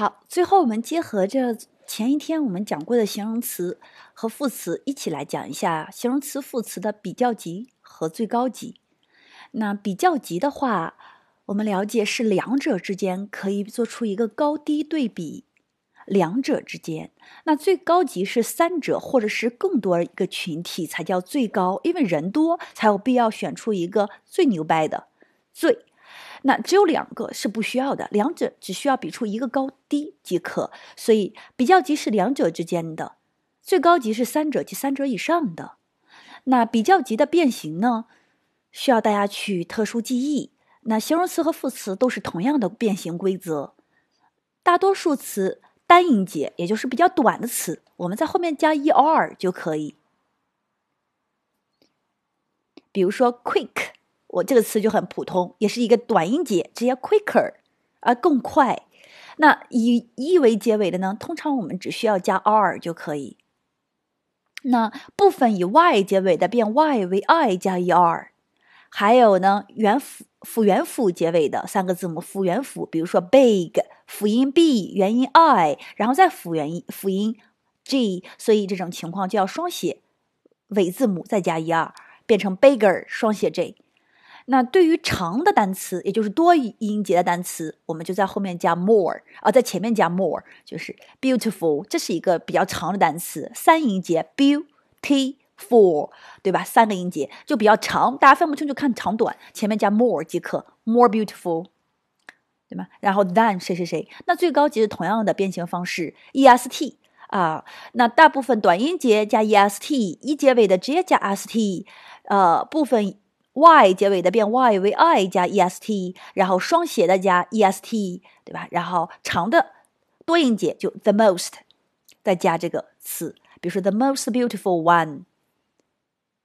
好，最后我们结合着前一天我们讲过的形容词和副词，一起来讲一下形容词、副词的比较级和最高级。那比较级的话，我们了解是两者之间可以做出一个高低对比，两者之间。那最高级是三者或者是更多一个群体才叫最高，因为人多才有必要选出一个最牛掰的最。那只有两个是不需要的，两者只需要比出一个高低即可。所以比较级是两者之间的，最高级是三者及三者以上的。那比较级的变形呢，需要大家去特殊记忆。那形容词和副词都是同样的变形规则。大多数词单音节，也就是比较短的词，我们在后面加 er 就可以。比如说 quick。我这个词就很普通，也是一个短音节，直接 quicker，啊更快。那以 e 为结尾的呢，通常我们只需要加 r 就可以。那部分以 y 结尾的变 y 为 i 加 er。还有呢，元辅辅元辅结尾的三个字母辅元辅，比如说 big 辅音 b 元音 i，然后再辅元音辅音 g，所以这种情况就要双写尾字母再加 er，变成 bigger 双写 j。那对于长的单词，也就是多音节的单词，我们就在后面加 more 啊，在前面加 more，就是 beautiful，这是一个比较长的单词，三音节 beautiful，对吧？三个音节就比较长，大家分不清就看长短，前面加 more 即可，more beautiful，对吗？然后 than 谁谁谁，那最高级是同样的变形方式，est 啊，那大部分短音节加 est，一结尾的直接加 st，呃，部分。Y 结尾的变 y 为 i 加 est，然后双写的加 est，对吧？然后长的多音节就 the most，再加这个词，比如说 the most beautiful one，